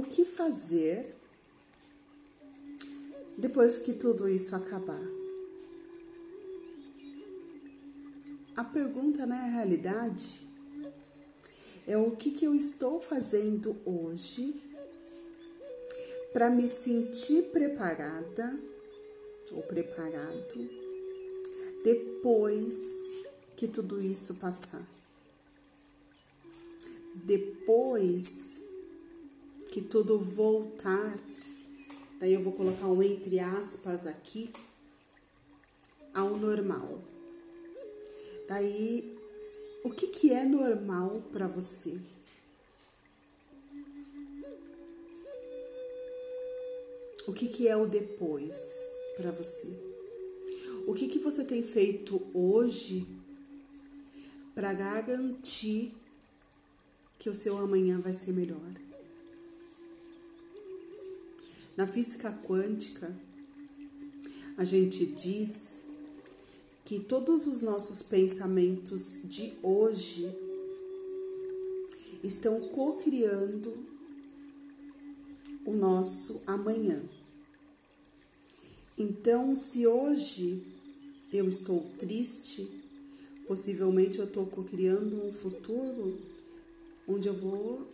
o que fazer depois que tudo isso acabar? A pergunta na realidade é o que, que eu estou fazendo hoje para me sentir preparada ou preparado depois que tudo isso passar. Depois que tudo voltar, daí eu vou colocar um entre aspas aqui, ao normal. Daí, o que, que é normal para você? O que, que é o depois para você? O que, que você tem feito hoje para garantir que o seu amanhã vai ser melhor? Na física quântica, a gente diz que todos os nossos pensamentos de hoje estão co-criando o nosso amanhã. Então, se hoje eu estou triste, possivelmente eu estou co-criando um futuro onde eu vou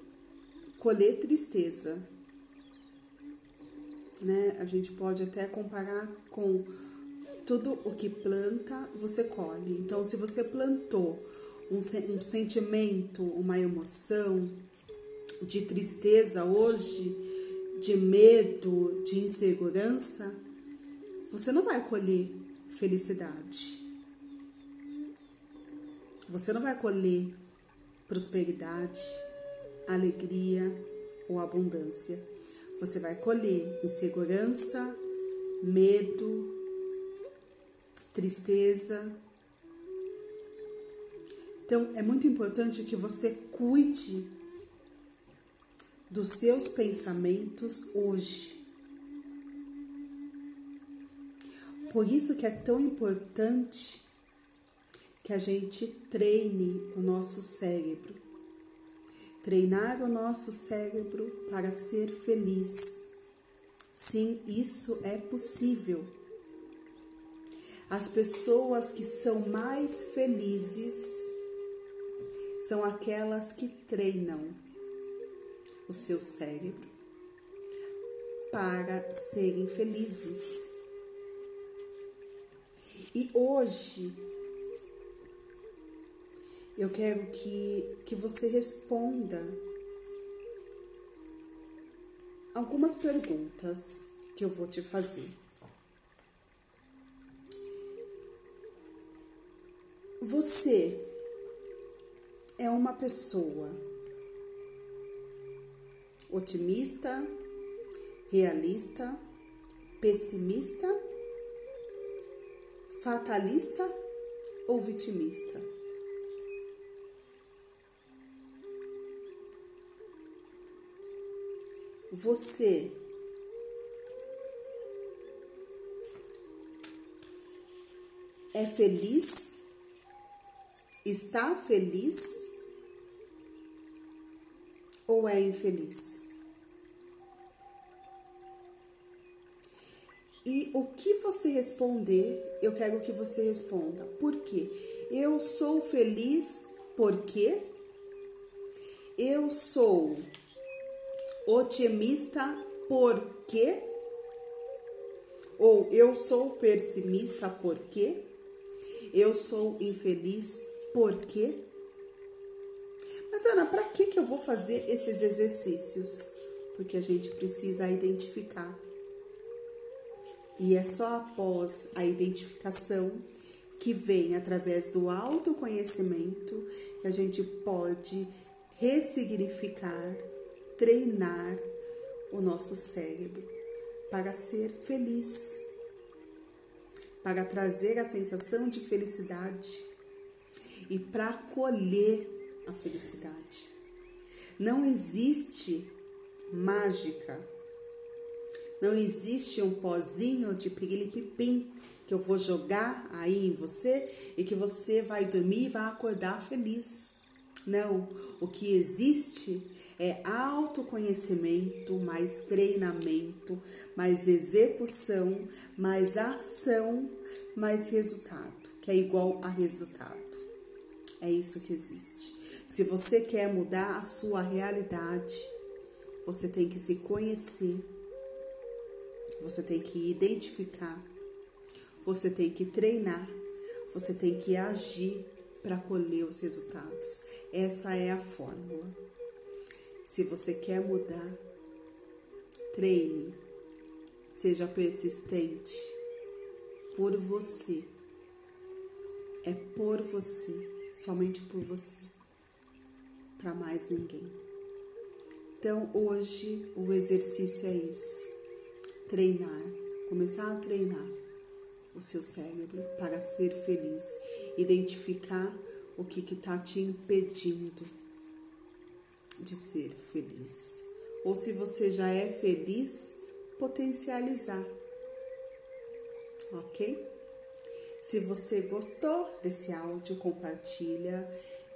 colher tristeza. Né? A gente pode até comparar com tudo o que planta, você colhe. Então, se você plantou um, um sentimento, uma emoção de tristeza hoje, de medo, de insegurança, você não vai colher felicidade. Você não vai colher prosperidade, alegria ou abundância. Você vai colher insegurança, medo, tristeza. Então, é muito importante que você cuide dos seus pensamentos hoje. Por isso que é tão importante que a gente treine o nosso cérebro. Treinar o nosso cérebro para ser feliz. Sim, isso é possível. As pessoas que são mais felizes são aquelas que treinam o seu cérebro para serem felizes. E hoje eu quero que, que você responda algumas perguntas que eu vou te fazer. Você é uma pessoa otimista, realista, pessimista, fatalista ou vitimista? Você é feliz está feliz ou é infeliz? E o que você responder, eu quero que você responda. Por quê? Eu sou feliz porque eu sou otimista porque ou eu sou pessimista porque eu sou infeliz por quê? Mas Ana, para que que eu vou fazer esses exercícios? Porque a gente precisa identificar. E é só após a identificação que vem através do autoconhecimento que a gente pode ressignificar, treinar o nosso cérebro para ser feliz, para trazer a sensação de felicidade e para colher a felicidade. Não existe mágica. Não existe um pozinho de pirili-pipim que eu vou jogar aí em você e que você vai dormir e vai acordar feliz. Não, o que existe é autoconhecimento, mais treinamento, mais execução, mais ação, mais resultado, que é igual a resultado. É isso que existe. Se você quer mudar a sua realidade, você tem que se conhecer, você tem que identificar, você tem que treinar, você tem que agir para colher os resultados. Essa é a fórmula. Se você quer mudar, treine, seja persistente por você. É por você, somente por você, para mais ninguém. Então, hoje o exercício é esse: treinar, começar a treinar o seu cérebro para ser feliz, identificar o que está te impedindo de ser feliz. Ou se você já é feliz, potencializar. Ok? Se você gostou desse áudio, compartilha.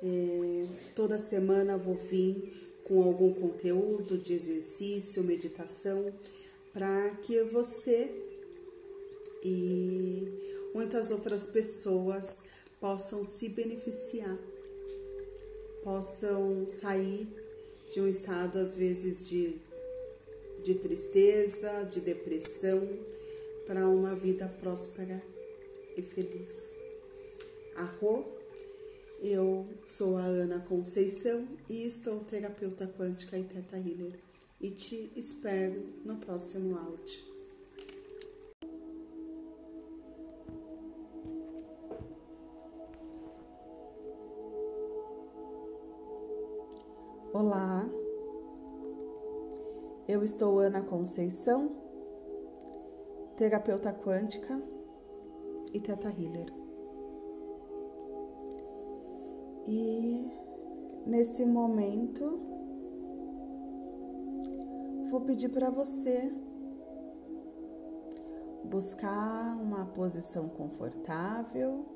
É, toda semana vou vir com algum conteúdo de exercício, meditação, para que você e muitas outras pessoas possam se beneficiar, possam sair de um estado às vezes de, de tristeza, de depressão, para uma vida próspera e feliz. Arro, eu sou a Ana Conceição e estou terapeuta quântica e Teta Healer e te espero no próximo áudio. Olá, eu estou Ana Conceição, terapeuta quântica e teta healer. E nesse momento vou pedir para você buscar uma posição confortável.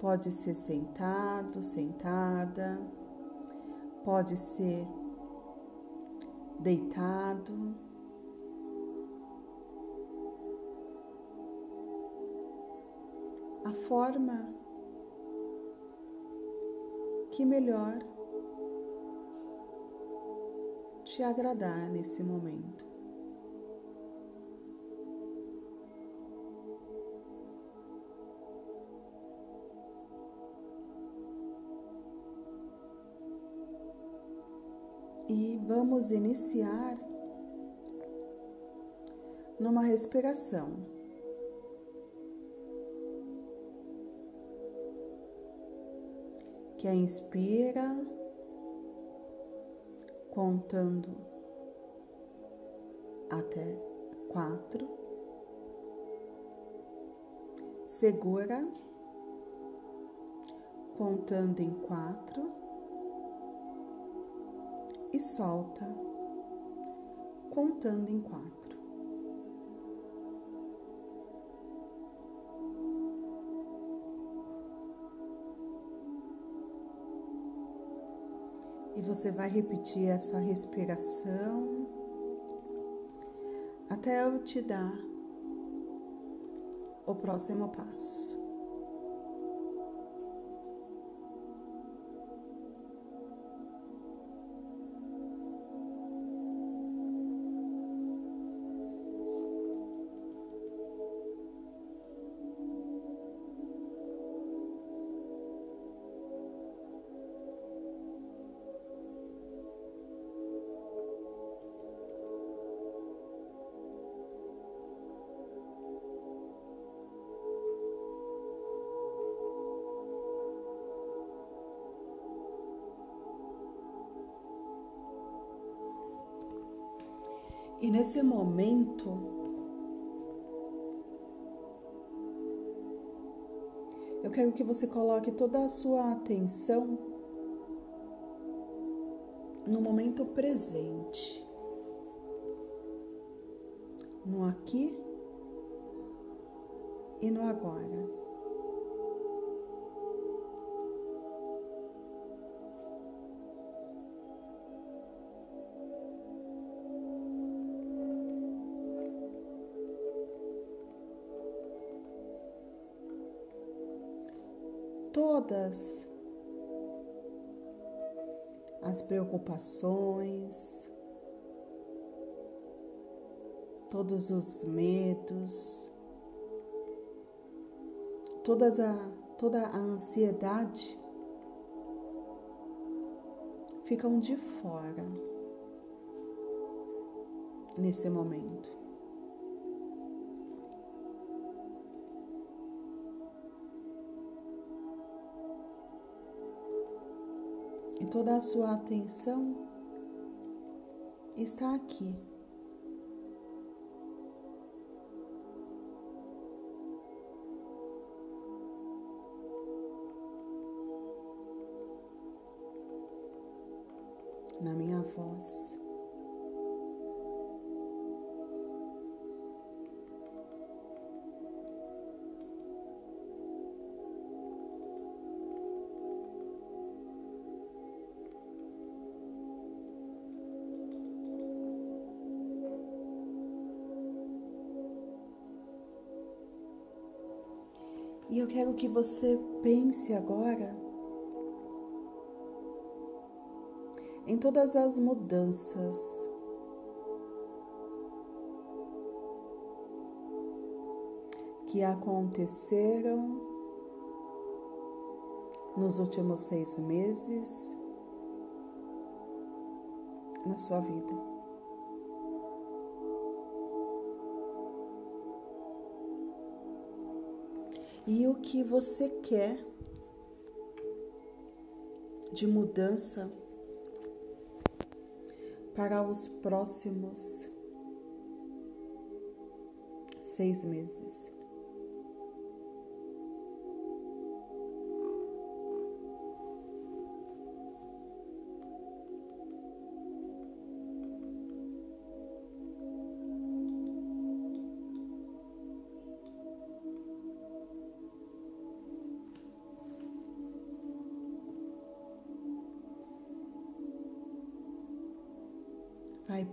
Pode ser sentado, sentada pode ser deitado. A forma que melhor te agradar nesse momento. E vamos iniciar numa respiração. Que é inspira, contando até quatro, segura, contando em quatro e solta, contando em quatro. E você vai repetir essa respiração até eu te dar o próximo passo. E nesse momento, eu quero que você coloque toda a sua atenção no momento presente, no aqui e no agora. Todas as preocupações, todos os medos, todas a, toda a ansiedade ficam de fora nesse momento. E toda a sua atenção está aqui. Na minha voz. E eu quero que você pense agora em todas as mudanças que aconteceram nos últimos seis meses na sua vida. E o que você quer de mudança para os próximos seis meses.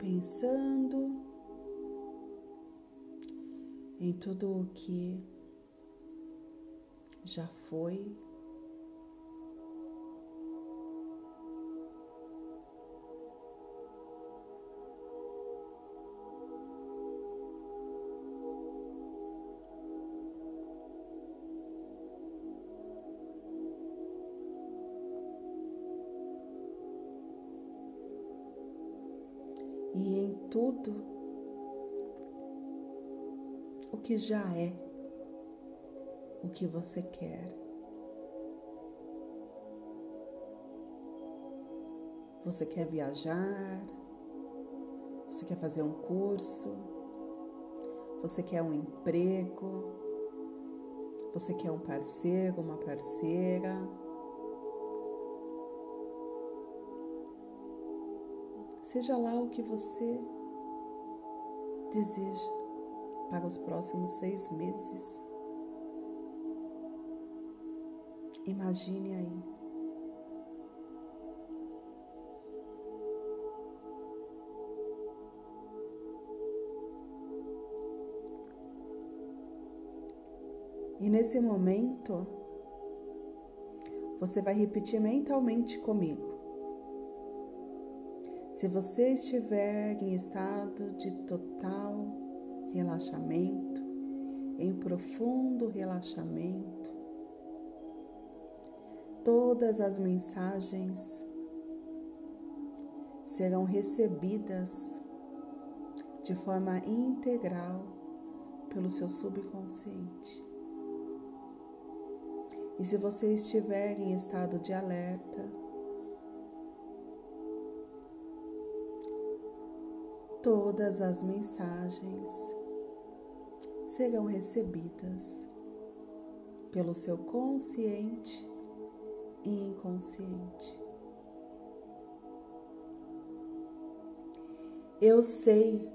Pensando em tudo o que já foi. Que já é o que você quer. Você quer viajar, você quer fazer um curso, você quer um emprego, você quer um parceiro, uma parceira. Seja lá o que você deseja para os próximos seis meses. Imagine aí. E nesse momento, você vai repetir mentalmente comigo. Se você estiver em estado de total relaxamento, em profundo relaxamento, todas as mensagens serão recebidas de forma integral pelo seu subconsciente. E se você estiver em estado de alerta, todas as mensagens serão recebidas pelo seu consciente e inconsciente. Eu sei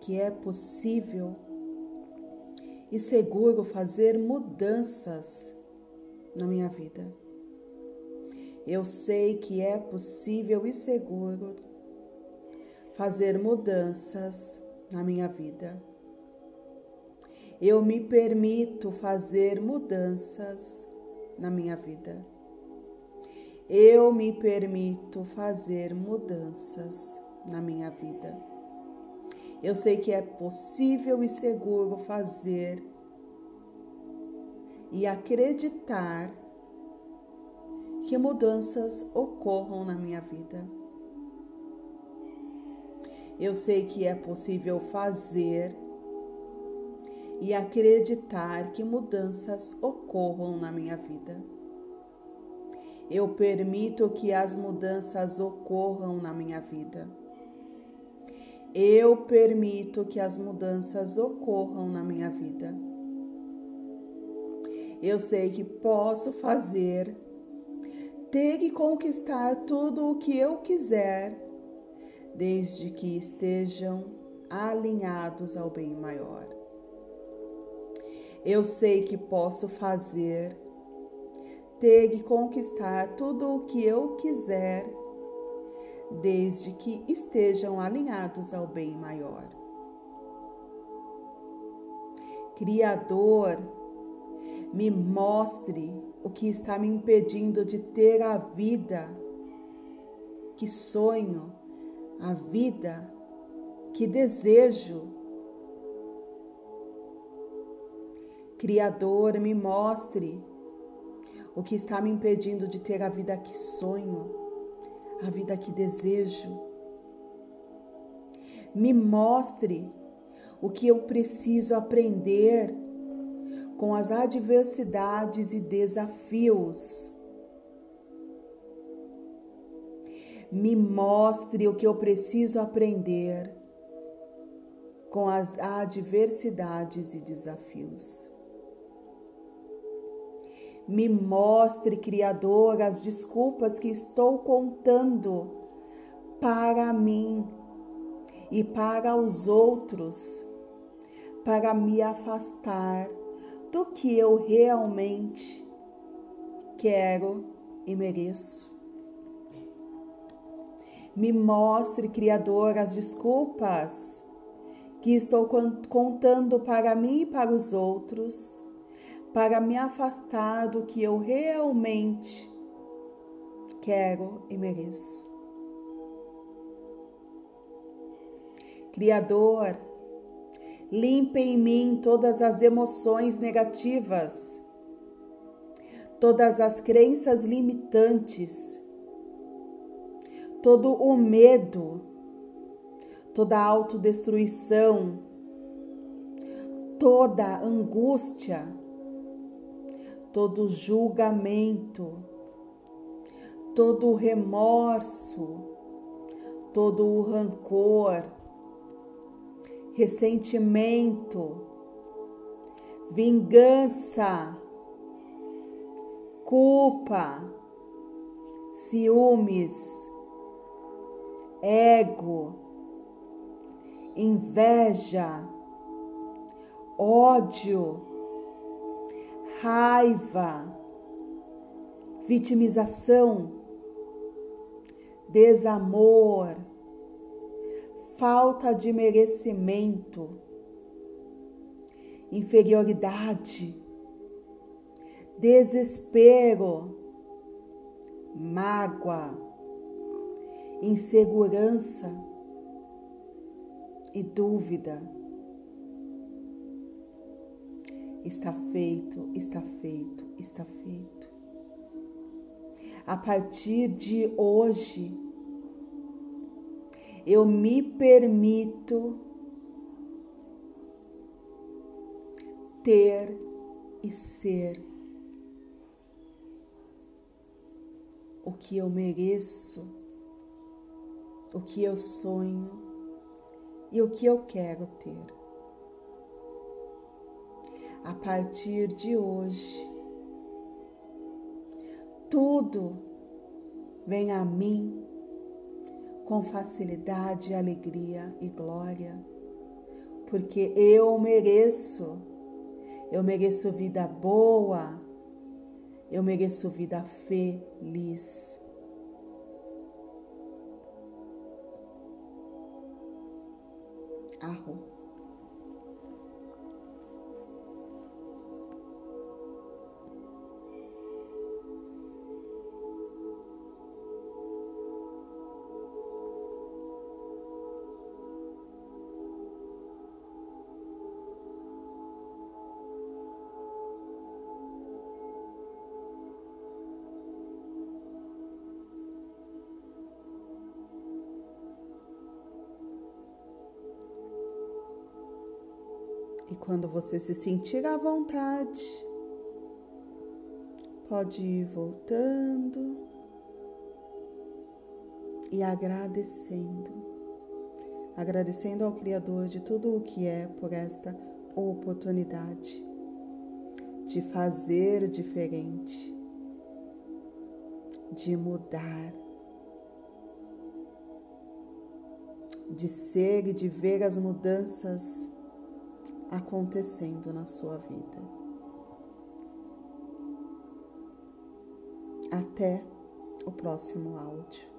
que é possível e seguro fazer mudanças na minha vida. Eu sei que é possível e seguro fazer mudanças na minha vida. Eu me permito fazer mudanças na minha vida. Eu me permito fazer mudanças na minha vida. Eu sei que é possível e seguro fazer e acreditar que mudanças ocorram na minha vida. Eu sei que é possível fazer e acreditar que mudanças ocorram na minha vida. Eu permito que as mudanças ocorram na minha vida. Eu permito que as mudanças ocorram na minha vida. Eu sei que posso fazer, ter e conquistar tudo o que eu quiser, desde que estejam alinhados ao bem maior. Eu sei que posso fazer, ter e conquistar tudo o que eu quiser, desde que estejam alinhados ao bem maior. Criador, me mostre o que está me impedindo de ter a vida que sonho, a vida que desejo. Criador, me mostre o que está me impedindo de ter a vida que sonho, a vida que desejo. Me mostre o que eu preciso aprender com as adversidades e desafios. Me mostre o que eu preciso aprender com as adversidades e desafios. Me mostre, Criador, as desculpas que estou contando para mim e para os outros, para me afastar do que eu realmente quero e mereço. Me mostre, Criador, as desculpas que estou contando para mim e para os outros para me afastar do que eu realmente quero e mereço. Criador, limpe em mim todas as emoções negativas, todas as crenças limitantes, todo o medo, toda a autodestruição, toda a angústia todo julgamento, todo remorso, todo o rancor, ressentimento, vingança, culpa, ciúmes, ego, inveja, ódio raiva, vitimização, desamor, falta de merecimento, inferioridade, desespero, mágoa, insegurança e dúvida Está feito, está feito, está feito. A partir de hoje, eu me permito ter e ser o que eu mereço, o que eu sonho e o que eu quero ter a partir de hoje. Tudo vem a mim com facilidade, alegria e glória, porque eu mereço, eu mereço vida boa, eu mereço vida feliz. Arro. Quando você se sentir à vontade, pode ir voltando e agradecendo. Agradecendo ao Criador de tudo o que é por esta oportunidade de fazer diferente, de mudar, de ser e de ver as mudanças acontecendo na sua vida. Até o próximo áudio.